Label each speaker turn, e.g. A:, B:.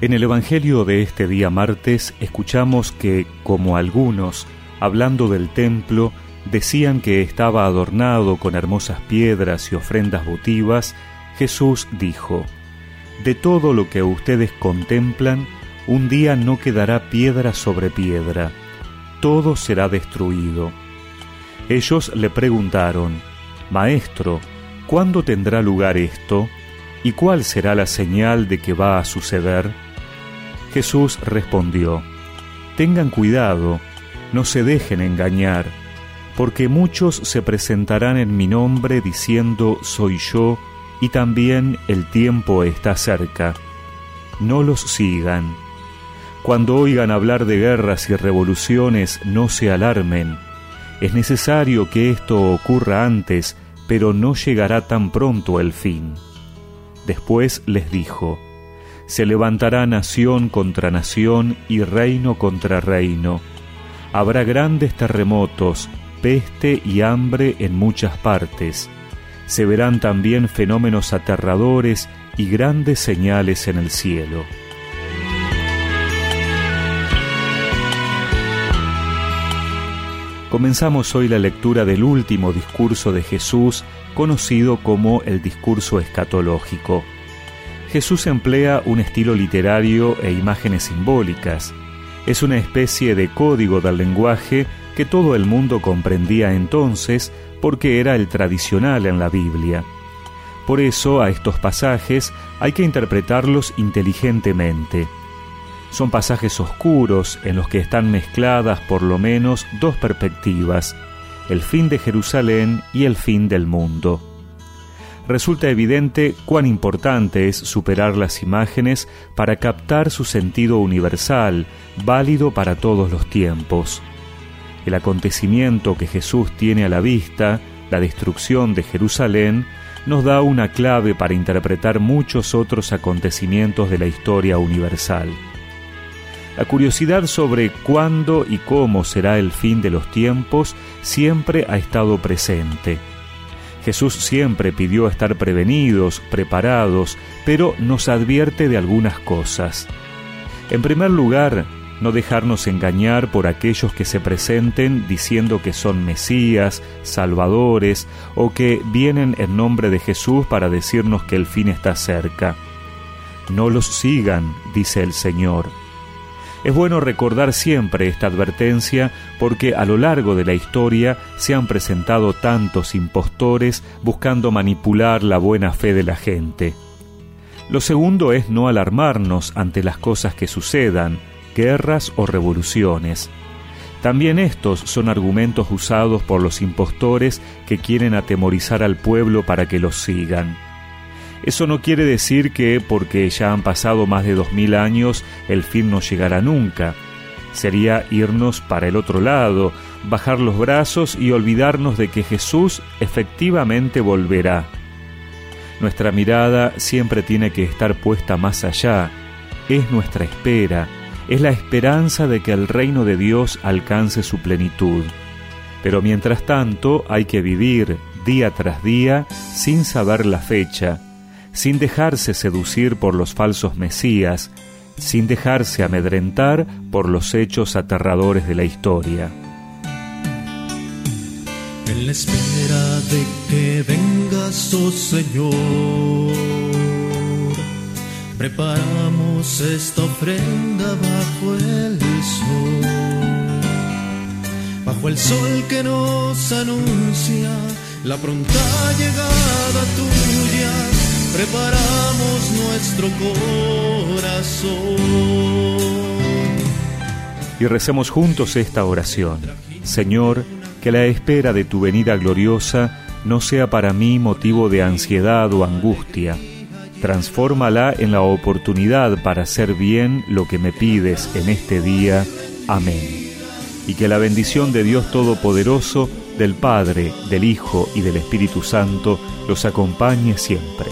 A: En el Evangelio de este día martes escuchamos que, como algunos, hablando del templo, decían que estaba adornado con hermosas piedras y ofrendas votivas, Jesús dijo, De todo lo que ustedes contemplan, un día no quedará piedra sobre piedra, todo será destruido. Ellos le preguntaron, Maestro, ¿cuándo tendrá lugar esto? ¿Y cuál será la señal de que va a suceder? Jesús respondió, Tengan cuidado, no se dejen engañar, porque muchos se presentarán en mi nombre diciendo soy yo, y también el tiempo está cerca. No los sigan. Cuando oigan hablar de guerras y revoluciones, no se alarmen. Es necesario que esto ocurra antes, pero no llegará tan pronto el fin. Después les dijo, se levantará nación contra nación y reino contra reino. Habrá grandes terremotos, peste y hambre en muchas partes. Se verán también fenómenos aterradores y grandes señales en el cielo. Comenzamos hoy la lectura del último discurso de Jesús, conocido como el discurso escatológico. Jesús emplea un estilo literario e imágenes simbólicas. Es una especie de código del lenguaje que todo el mundo comprendía entonces porque era el tradicional en la Biblia. Por eso a estos pasajes hay que interpretarlos inteligentemente. Son pasajes oscuros en los que están mezcladas por lo menos dos perspectivas, el fin de Jerusalén y el fin del mundo resulta evidente cuán importante es superar las imágenes para captar su sentido universal, válido para todos los tiempos. El acontecimiento que Jesús tiene a la vista, la destrucción de Jerusalén, nos da una clave para interpretar muchos otros acontecimientos de la historia universal. La curiosidad sobre cuándo y cómo será el fin de los tiempos siempre ha estado presente Jesús siempre pidió estar prevenidos, preparados, pero nos advierte de algunas cosas. En primer lugar, no dejarnos engañar por aquellos que se presenten diciendo que son Mesías, Salvadores, o que vienen en nombre de Jesús para decirnos que el fin está cerca. No los sigan, dice el Señor es bueno recordar siempre esta advertencia porque a lo largo de la historia se han presentado tantos impostores buscando manipular la buena fe de la gente. Lo segundo es no alarmarnos ante las cosas que sucedan, guerras o revoluciones. También estos son argumentos usados por los impostores que quieren atemorizar al pueblo para que los sigan. Eso no quiere decir que porque ya han pasado más de dos mil años el fin no llegará nunca. Sería irnos para el otro lado, bajar los brazos y olvidarnos de que Jesús efectivamente volverá. Nuestra mirada siempre tiene que estar puesta más allá. Es nuestra espera, es la esperanza de que el reino de Dios alcance su plenitud. Pero mientras tanto hay que vivir día tras día sin saber la fecha, sin dejarse seducir por los falsos mesías, sin dejarse amedrentar por los hechos aterradores de la historia.
B: En la espera de que vengas, oh Señor, preparamos esta ofrenda bajo el sol, bajo el sol que nos anuncia la pronta llegada tuya preparamos nuestro corazón.
A: Y recemos juntos esta oración. Señor, que la espera de tu venida gloriosa no sea para mí motivo de ansiedad o angustia. Transfórmala en la oportunidad para hacer bien lo que me pides en este día. Amén. Y que la bendición de Dios Todopoderoso, del Padre, del Hijo y del Espíritu Santo los acompañe siempre.